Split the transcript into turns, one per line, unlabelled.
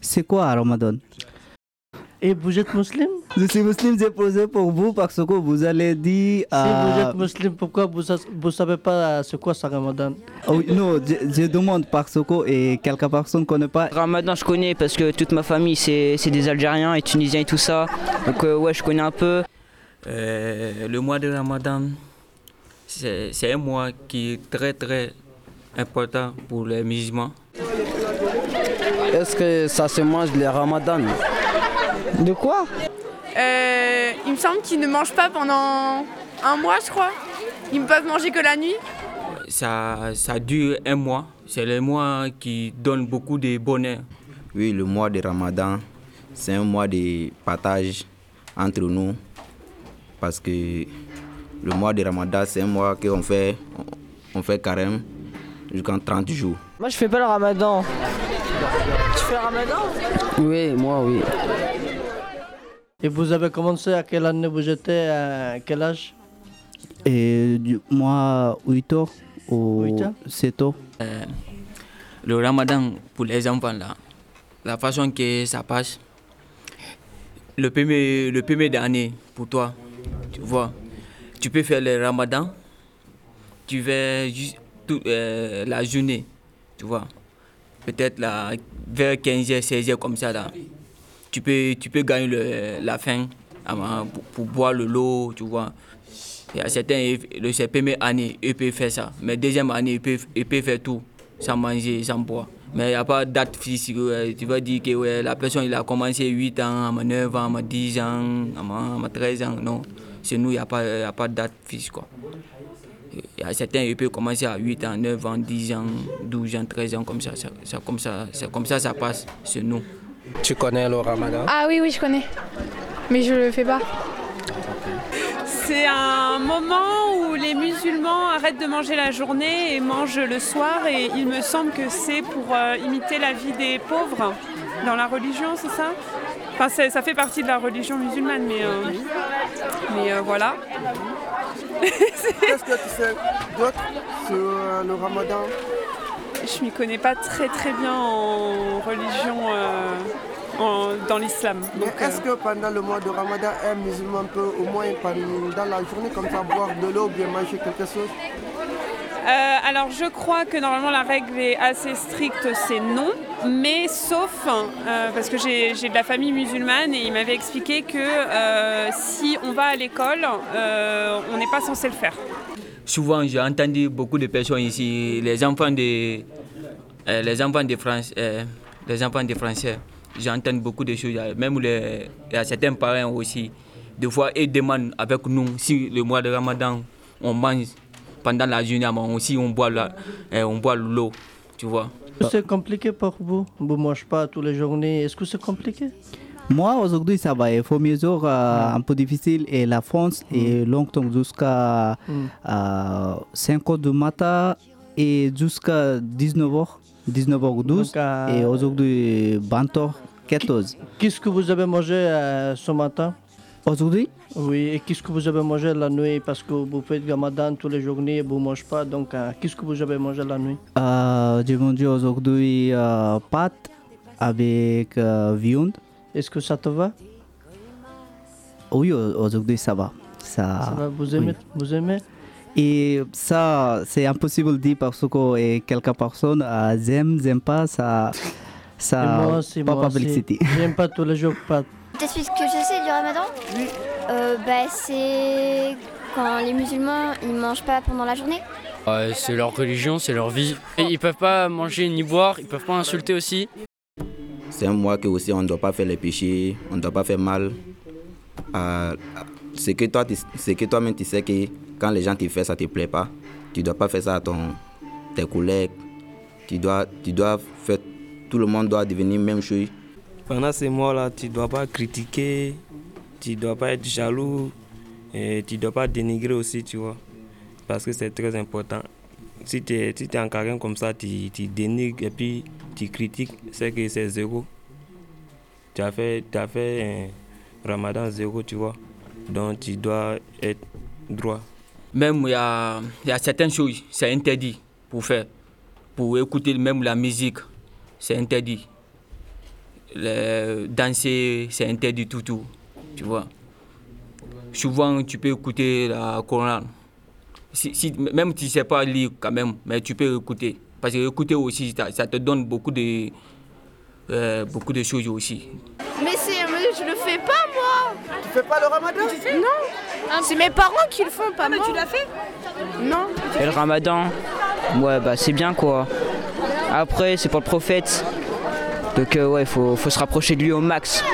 C'est quoi Ramadan
Et vous êtes musulman
Je suis musulman, j'ai posé pour vous parce que vous allez dire.
Si vous êtes musulman, pourquoi vous ne savez pas euh, c'est quoi ça Ramadan
oh oui, non, je, je demande parce que et quelques personnes ne connaissent pas.
Ramadan, je connais parce que toute ma famille, c'est c'est des Algériens et Tunisiens et tout ça. Donc, euh, ouais, je connais un peu.
Euh, le mois de Ramadan, c'est c'est un mois qui est très très important pour les musulmans.
Est-ce que ça se mange le ramadan?
De quoi?
Euh, il me semble qu'ils ne mangent pas pendant un mois, je crois. Ils ne peuvent manger que la nuit.
Ça, ça dure un mois. C'est le mois qui donne beaucoup de bonheur.
Oui, le mois de Ramadan, c'est un mois de partage entre nous. Parce que le mois de Ramadan, c'est un mois qu'on fait, on fait carême jusqu'en 30 jours.
Moi, je fais pas le ramadan.
Tu fais Ramadan
Oui, moi, oui.
Et vous avez commencé à quelle année vous étiez À quel âge
Et du- moi, 8 ans ou
ans
7 ans.
Euh, le Ramadan pour les enfants là, la façon que ça passe, le premier, le premier d'année pour toi, tu vois, tu peux faire le Ramadan, tu fais juste toute euh, la journée, tu vois, peut-être là, vers 15h, 16h comme ça là, tu peux, tu peux gagner le- la faim pour, pour boire le lot, tu vois. Certains, le première année, ils peuvent faire ça. Mais deuxième année, ils peuvent, ils peuvent faire tout, sans manger, sans boire. Mais il n'y a pas de date physique. Tu vas dire que ouais, la personne il a commencé 8 ans, à 9 ans, à 10 ans, à 13 ans. Non, chez nous, il n'y a, pas- a pas de date physique. Quoi. Il y a certains, peuvent commencer à 8 ans, 9 ans, 10 ans, 12 ans, 13 ans, comme ça. ça, ça- comme ça, c'est comme ça ça passe chez nous.
Tu connais le ramadan
Ah oui, oui, je connais. Mais je le fais pas.
C'est un moment où les musulmans arrêtent de manger la journée et mangent le soir et il me semble que c'est pour euh, imiter la vie des pauvres dans la religion, c'est ça? Enfin, ça fait partie de la religion musulmane, mais, euh, mais euh, voilà.
Qu'est-ce que tu sais d'autre sur euh, le ramadan?
Je m'y connais pas très très bien en religion euh, en- dans l'islam.
Mais est-ce
euh,
que pendant le mois de ramadan, un musulman peut au moins dans la journée comme ça boire de l'eau ou bien manger quelque chose?
Euh, alors je crois que normalement la règle est assez stricte, c'est non, mais sauf, euh, parce que j'ai de la famille musulmane et il m'avait expliqué que euh, si on va à l'école, euh, on n'est pas censé le faire.
Souvent, j'ai entendu beaucoup de personnes ici, les enfants de, les enfants de France, les enfants de Français. J'entends beaucoup de choses, même les, certains parents aussi. Des fois, ils demandent avec nous si le mois de Ramadan, on mange pendant la journée, mais aussi on boit, euh, on boit l'eau, tu vois.
C'est compliqué pour vous? Vous ne mangez pas tous les journées. Est-ce que c'est compliqué?
Moi, aujourd'hui, ça va. Il faut mesure euh, un peu difficile. Et la France est longtemps jusqu'à
Mm.
euh, 5 heures du matin et jusqu'à 19h, 19h12.
Donc, euh,
Et aujourd'hui, 20h, 14.
Qu'est-ce que vous avez mangé euh, ce matin?
Aujourd'hui,
Oui, et qu'est-ce que vous avez mangé la nuit? Parce que vous faites Ramadan tous les journées, vous ne mangez pas. Donc, euh, qu'est-ce que vous avez mangé la nuit?
Euh, j'ai mangé aujourd'hui euh, pâtes avec euh, viande.
Est-ce que ça te va?
Oui, au- aujourd'hui, ça va. Ça,
Ça va Vous aimez,
oui.
vous aimez?
Et ça, c'est impossible de dire parce que et quelques personnes euh, aiment, n'aiment pas ça.
Et
Ça,
moi aussi,
pas
moi
publicité.
J'aime pas tous les jours pas.
T'expliques ce que je sais du ramadan Oui. bah, c'est quand les musulmans ils mangent pas pendant la journée.
C'est leur religion, c'est leur vie. Et ils peuvent pas manger ni boire, ils peuvent pas insulter aussi.
C'est un mois que aussi on ne doit pas faire les péchés, on ne doit pas faire mal. à- c'est que toi, c'est que toi-même tu sais que quand les gens te font ça te plaît pas, tu dois pas faire ça à ton, tes collègues. Tu dois, tu dois faire, tout le monde doit devenir même chose.
Pendant ces mois-là, tu ne dois pas critiquer, tu ne dois pas être jaloux, et tu ne dois pas dénigrer aussi, tu vois. Parce que c'est très important. Si tu es, si es en carême comme ça, tu, tu dénigres et puis tu critiques, c'est que c'est zéro. Tu as fait, fait un ramadan zéro, tu vois. Donc tu dois être droit.
Même il y a, il y a certaines choses, c'est interdit pour faire. Pour écouter même la musique, c'est interdit. Le- danser, c'est interdit tout, tout. Tu vois. Souvent, tu peux écouter la Coran. Si, si- même si tu ne sais pas lire quand même, mais tu peux écouter. Parce que écouter aussi, ça, ça te donne beaucoup de, euh, beaucoup de choses aussi.
Mais, c'est, mais je le fais pas moi
Tu fais pas le ramadan?
Non C'est mes parents qui le font, pas moi. tu l'as fait? Non.
Et le ramadan, ouais, bah c'est bien quoi. Après, c'est pour le prophète. Donc, euh, ouais, faut, faut se rapprocher de lui au max.